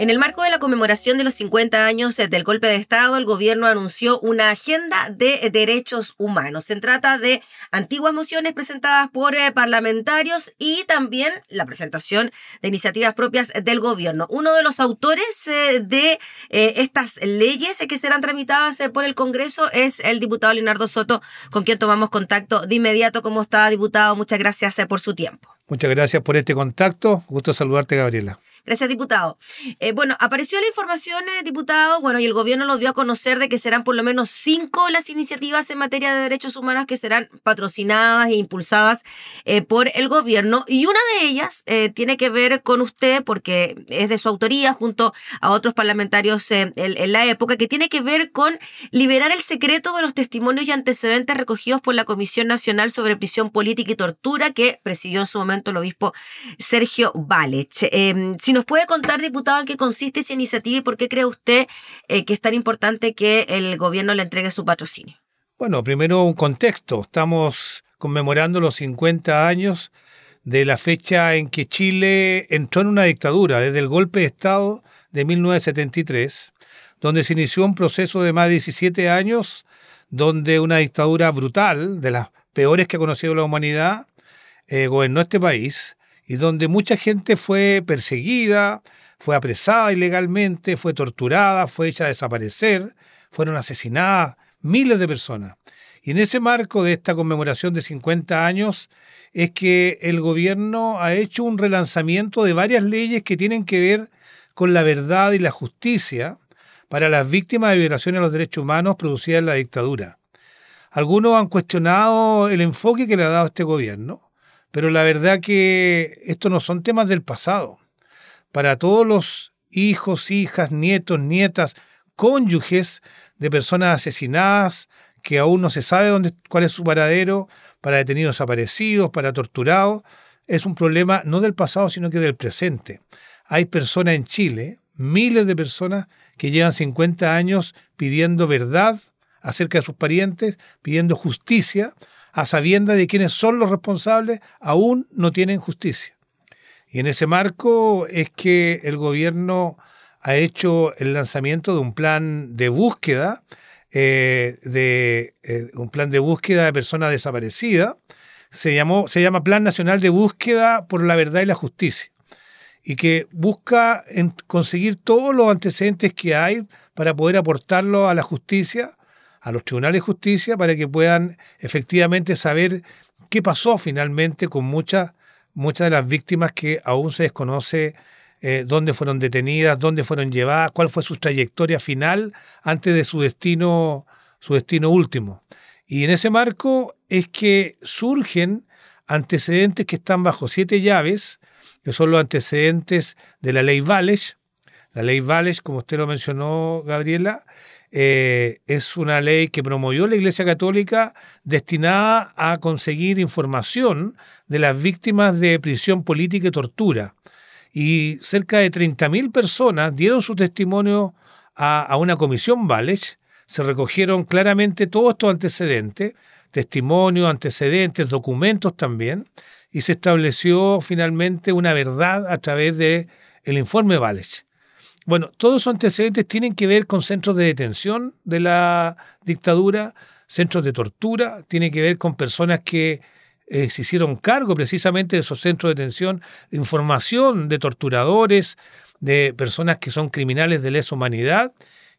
En el marco de la conmemoración de los 50 años eh, del golpe de Estado, el gobierno anunció una agenda de derechos humanos. Se trata de antiguas mociones presentadas por eh, parlamentarios y también la presentación de iniciativas propias del gobierno. Uno de los autores eh, de estas leyes que serán tramitadas por el Congreso es el diputado Leonardo Soto, con quien tomamos contacto de inmediato. ¿Cómo está, diputado? Muchas gracias por su tiempo. Muchas gracias por este contacto. Gusto saludarte, Gabriela. Gracias, diputado. Eh, bueno, apareció la información, eh, diputado, bueno, y el gobierno lo dio a conocer de que serán por lo menos cinco las iniciativas en materia de derechos humanos que serán patrocinadas e impulsadas eh, por el gobierno. Y una de ellas tiene que ver con usted, porque es de su autoría, junto a otros parlamentarios en, la época, que tiene que ver con liberar el secreto de los testimonios y antecedentes recogidos por la Comisión Nacional sobre Prisión Política y Tortura, que presidió en su momento el obispo Sergio Vález. Em, si puede contar, diputado, en qué consiste esa iniciativa y por qué cree usted eh, que es tan importante que el gobierno le entregue su patrocinio. Bueno, primero un contexto. Estamos conmemorando los 50 años de la fecha en que Chile entró en una dictadura, desde el golpe de Estado de 1973, donde se inició un proceso de más de 17 años, donde una dictadura brutal, de las peores que ha conocido la humanidad, eh, gobernó este país y donde mucha gente fue perseguida, fue apresada ilegalmente, fue torturada, fue hecha desaparecer, fueron asesinadas miles de personas. Y en ese marco de esta conmemoración de 50 años es que el gobierno ha hecho un relanzamiento de varias leyes que tienen que ver con la verdad y la justicia para las víctimas de violaciones a los derechos humanos producidas en la dictadura. Algunos han cuestionado el enfoque que le ha dado este gobierno, pero la verdad que estos no son temas del pasado. Para todos los hijos, hijas, nietos, nietas, cónyuges de personas asesinadas, que aún no se sabe dónde, cuál es su paradero, para detenidos desaparecidos, para torturados, es un problema no del pasado, sino que del presente. Hay personas en Chile, miles de personas, que llevan 50 años pidiendo verdad acerca de sus parientes, pidiendo justicia, a sabiendas de quienes son los responsables, aún no tienen justicia. Y en ese marco es que el gobierno ha hecho el lanzamiento de un plan de búsqueda, eh, de eh, un plan de búsqueda de personas desaparecidas. Se, llamó, se llama Plan Nacional de Búsqueda por la Verdad y la Justicia y que busca conseguir todos los antecedentes que hay para poder aportarlo a la justicia a los tribunales de justicia para que puedan efectivamente saber qué pasó finalmente con muchas, de las víctimas que aún se desconoce eh, dónde fueron detenidas, dónde fueron llevadas, cuál fue su trayectoria final antes de su destino, su destino último. Y en ese marco es que surgen antecedentes que están bajo siete llaves, que son los antecedentes de la ley Vales. La ley Vales, como usted lo mencionó, Gabriela, eh, es una ley que promovió la Iglesia Católica destinada a conseguir información de las víctimas de prisión política y tortura. Y cerca de 30.000 personas dieron su testimonio a, una comisión Vales. Se recogieron claramente todos estos antecedentes, testimonios, antecedentes, documentos también, y se estableció finalmente una verdad a través del el informe Vales. Bueno, todos esos antecedentes tienen que ver con centros de detención de la dictadura, centros de tortura, tiene que ver con personas que eh, se hicieron cargo precisamente de esos centros de detención, información de torturadores, de personas que son criminales de lesa humanidad,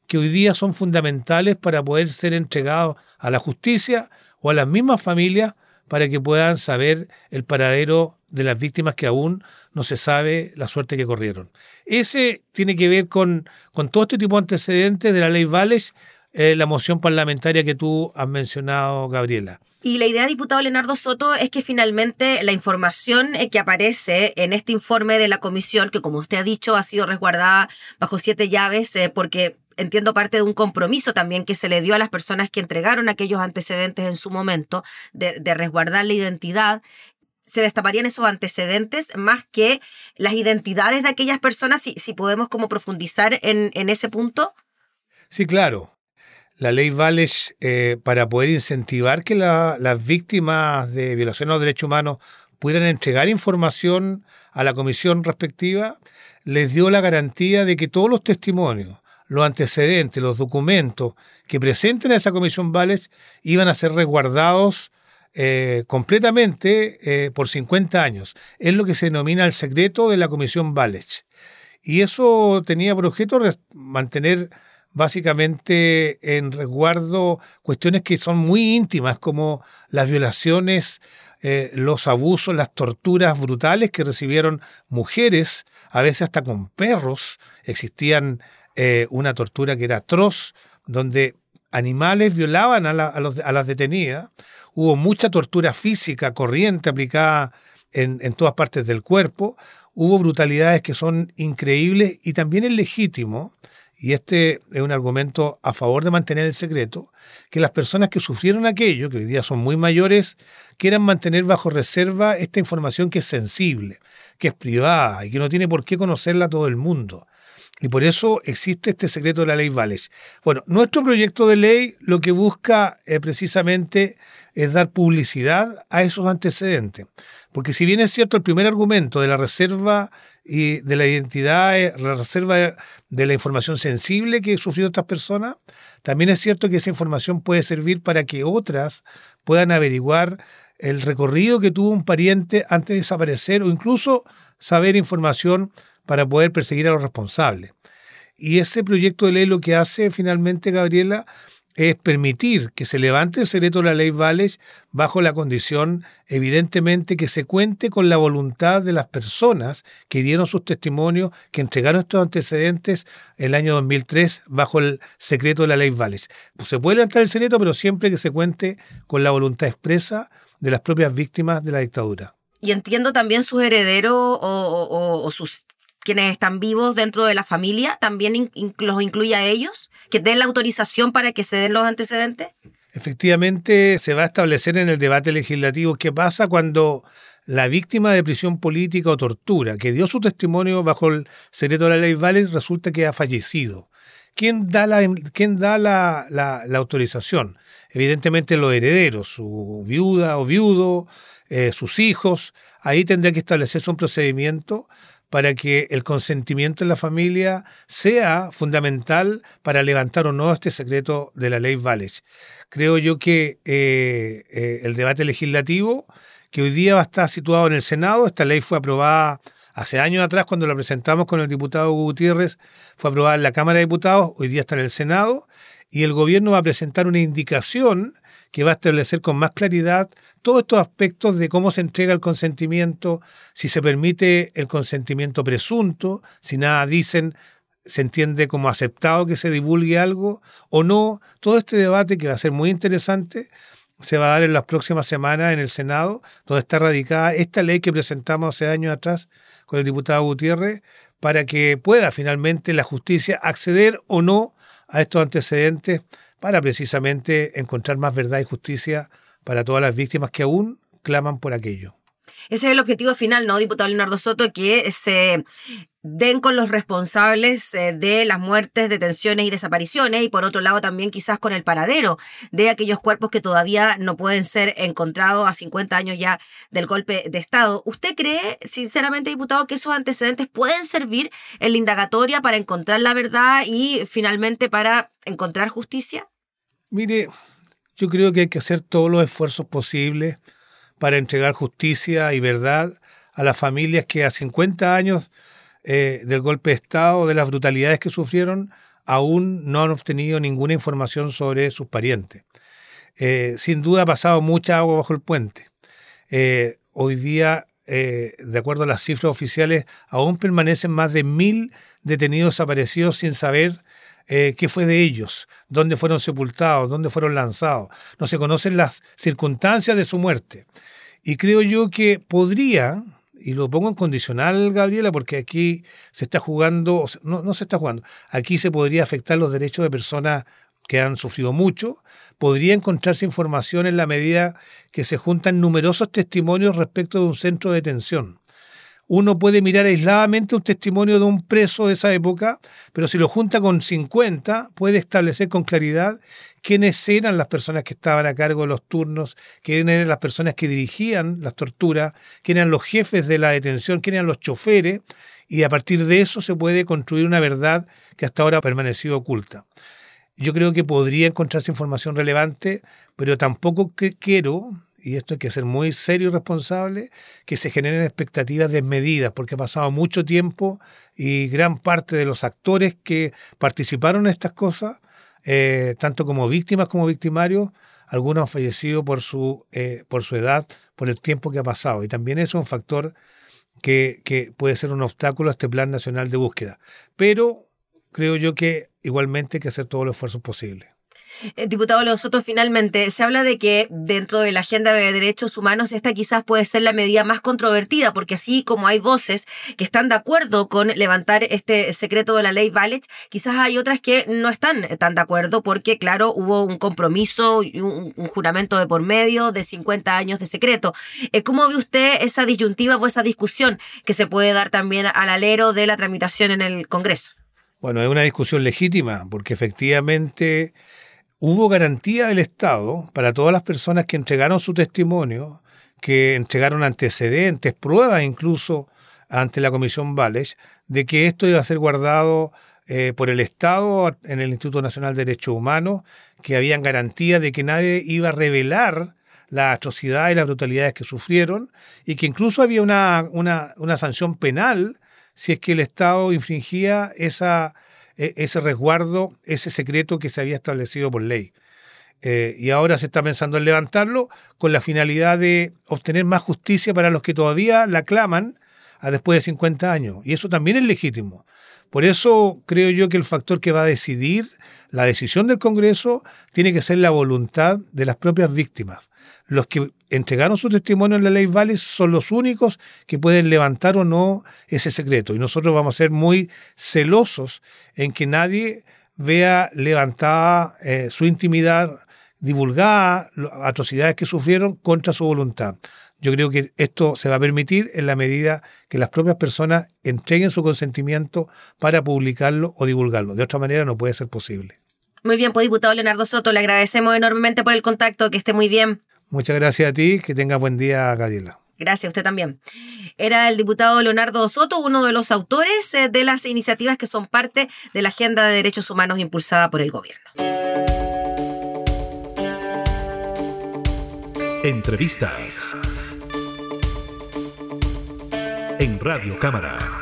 que hoy día son fundamentales para poder ser entregados a la justicia o a las mismas familias para que puedan saber el paradero de las víctimas que aún no se sabe la suerte que corrieron. Ese tiene que ver con, con todo este tipo de antecedentes de la ley Vales, eh, la moción parlamentaria que tú has mencionado, Gabriela. Y la idea, diputado Leonardo Soto, es que finalmente la información eh, que aparece en este informe de la comisión, que como usted ha dicho, ha sido resguardada bajo siete llaves, eh, porque entiendo parte de un compromiso también que se le dio a las personas que entregaron aquellos antecedentes en su momento de, resguardar la identidad. Se destaparían esos antecedentes más que las identidades de aquellas personas, si, si podemos como profundizar en, en ese punto. Sí, claro. la ley Vales eh, para poder incentivar que las víctimas de violación a los derechos humanos pudieran entregar información a la comisión respectiva, les dio la garantía de que todos los testimonios, los antecedentes, los documentos que presenten a esa comisión Vales iban a ser resguardados eh, completamente eh, por 50 años. Es lo que se denomina el secreto de la comisión Vales. Y eso tenía por objeto mantener básicamente en resguardo cuestiones que son muy íntimas, como las violaciones, eh, los abusos, las torturas brutales que recibieron mujeres, a veces hasta con perros. Existían eh, una tortura que era atroz, donde animales violaban a, a, las detenidas. Hubo mucha tortura física corriente aplicada en, en todas partes del cuerpo. Hubo brutalidades que son increíbles y también es legítimo y este es un argumento a favor de mantener el secreto, que las personas que sufrieron aquello, que hoy día son muy mayores, quieran mantener bajo reserva esta información que es sensible, que es privada y que no tiene por qué conocerla todo el mundo. Y por eso existe este secreto de la ley Vales. Bueno, nuestro proyecto de ley lo que busca eh, precisamente es dar publicidad a esos antecedentes. Porque si bien es cierto el primer argumento de la reserva y de la identidad, eh, la reserva de la información sensible que sufrieron estas personas, también es cierto que esa información puede servir para que otras puedan averiguar el recorrido que tuvo un pariente antes de desaparecer o incluso saber información para poder perseguir a los responsables. Y este proyecto de ley lo que hace finalmente, Gabriela, es permitir que se levante el secreto de la ley Vales bajo la condición, evidentemente, que se cuente con la voluntad de las personas que dieron sus testimonios, que entregaron estos antecedentes el año 2003 bajo el secreto de la ley Vales. Pues se puede levantar el secreto, pero siempre que se cuente con la voluntad expresa de las propias víctimas de la dictadura. Y entiendo también sus herederos o, o sus quienes están vivos dentro de la familia, también los incluye a ellos, que den la autorización para que se den los antecedentes? Efectivamente, se va a establecer en el debate legislativo qué pasa cuando la víctima de prisión política o tortura, que dio su testimonio bajo el secreto de la ley Valles, resulta que ha fallecido. ¿Quién da la, quién da la, la, autorización? Evidentemente los herederos, su viuda o viudo, eh, sus hijos. Ahí tendría que establecerse un procedimiento para que el consentimiento en la familia sea fundamental para levantar o no este secreto de la ley Vales. Creo yo que eh, eh, el debate legislativo, que hoy día va a estar situado en el Senado, esta ley fue aprobada hace años atrás cuando la presentamos con el diputado Gutiérrez, fue aprobada en la Cámara de Diputados, hoy día está en el Senado, y el gobierno va a presentar una indicación que va a establecer con más claridad todos estos aspectos de cómo se entrega el consentimiento, si se permite el consentimiento presunto, si nada dicen, se entiende como aceptado que se divulgue algo o no. Todo este debate que va a ser muy interesante se va a dar en las próximas semanas en el Senado, donde está radicada esta ley que presentamos hace años atrás con el diputado Gutiérrez, para que pueda finalmente la justicia acceder o no a estos antecedentes para precisamente encontrar más verdad y justicia para todas las víctimas que aún claman por aquello. Ese es el objetivo final, ¿no, diputado Leonardo Soto? Que se den con los responsables eh, de las muertes, detenciones y desapariciones y por otro lado también quizás con el paradero de aquellos cuerpos que todavía no pueden ser encontrados a 50 años ya del golpe de Estado. ¿Usted cree, sinceramente, diputado, que esos antecedentes pueden servir en la indagatoria para encontrar la verdad y finalmente para encontrar justicia? Mire, yo creo que hay que hacer todos los esfuerzos posibles para entregar justicia y verdad a las familias que a 50 años eh, del golpe de Estado, de las brutalidades que sufrieron, aún no han obtenido ninguna información sobre sus parientes. Eh, sin duda ha pasado mucha agua bajo el puente. Eh, hoy día, de acuerdo a las cifras oficiales, aún permanecen más de mil detenidos desaparecidos sin saber eh, qué fue de ellos, dónde fueron sepultados, dónde fueron lanzados. No se conocen las circunstancias de su muerte. Y creo yo que podría, y lo pongo en condicional, Gabriela, porque aquí se está jugando, no, no se está jugando, aquí se podría afectar los derechos de personas que han sufrido mucho, podría encontrarse información en la medida que se juntan numerosos testimonios respecto de un centro de detención uno puede mirar aisladamente un testimonio de un preso de esa época, pero si lo junta con 50, puede establecer con claridad quiénes eran las personas que estaban a cargo de los turnos, quiénes eran las personas que dirigían las torturas, quiénes eran los jefes de la detención, quiénes eran los choferes, y a partir de eso se puede construir una verdad que hasta ahora ha permanecido oculta. Yo creo que podría encontrarse información relevante, pero tampoco quiero, y esto hay que ser muy serio y responsable, que se generen expectativas desmedidas, porque ha pasado mucho tiempo y gran parte de los actores que participaron en estas cosas eh, tanto como víctimas como victimarios, algunos han fallecido por su, eh, por su edad, por el tiempo que ha pasado. Y también eso es un factor que, que puede ser un obstáculo a este Plan Nacional de Búsqueda. Pero creo yo que igualmente hay que hacer todos los esfuerzos posibles. Eh, diputado León Soto, finalmente, se habla de que dentro de la agenda de derechos humanos esta quizás puede ser la medida más controvertida, porque así como hay voces que están de acuerdo con levantar este secreto de la ley Valech, quizás hay otras que no están tan de acuerdo, porque claro, hubo un compromiso y un, juramento de por medio de 50 años de secreto. Eh, ¿Cómo ve usted esa disyuntiva o esa discusión que se puede dar también al alero de la tramitación en el Congreso? Bueno, es una discusión legítima, porque efectivamente hubo garantía del Estado para todas las personas que entregaron su testimonio, que entregaron antecedentes, pruebas incluso ante la Comisión Vales, de que esto iba a ser guardado eh, por el Estado en el Instituto Nacional de Derechos Humanos, que habían garantía de que nadie iba a revelar las atrocidades y las brutalidades que sufrieron, y que incluso había una, una, una sanción penal si es que el Estado infringía esa ese resguardo, ese secreto que se había establecido por ley. Eh, y ahora se está pensando en levantarlo con la finalidad de obtener más justicia para los que todavía la claman a después de 50 años. Y eso también es legítimo. Por eso creo yo que el factor que va a decidir la decisión del Congreso tiene que ser la voluntad de las propias víctimas. Los que entregaron su testimonio en la ley Valles son los únicos que pueden levantar o no ese secreto. Y nosotros vamos a ser muy celosos en que nadie vea levantada eh, su intimidad, divulgada, atrocidades que sufrieron contra su voluntad. Yo creo que esto se va a permitir en la medida que las propias personas entreguen su consentimiento para publicarlo o divulgarlo. De otra manera no puede ser posible. Muy bien, pues diputado Leonardo Soto, le agradecemos enormemente por el contacto, que esté muy bien. Muchas gracias a ti, que tenga buen día, Gabriela. Gracias, usted también. Era el diputado Leonardo Soto, uno de los autores eh, de las iniciativas que son parte de la Agenda de Derechos Humanos impulsada por el gobierno. Entrevistas en Radio Cámara.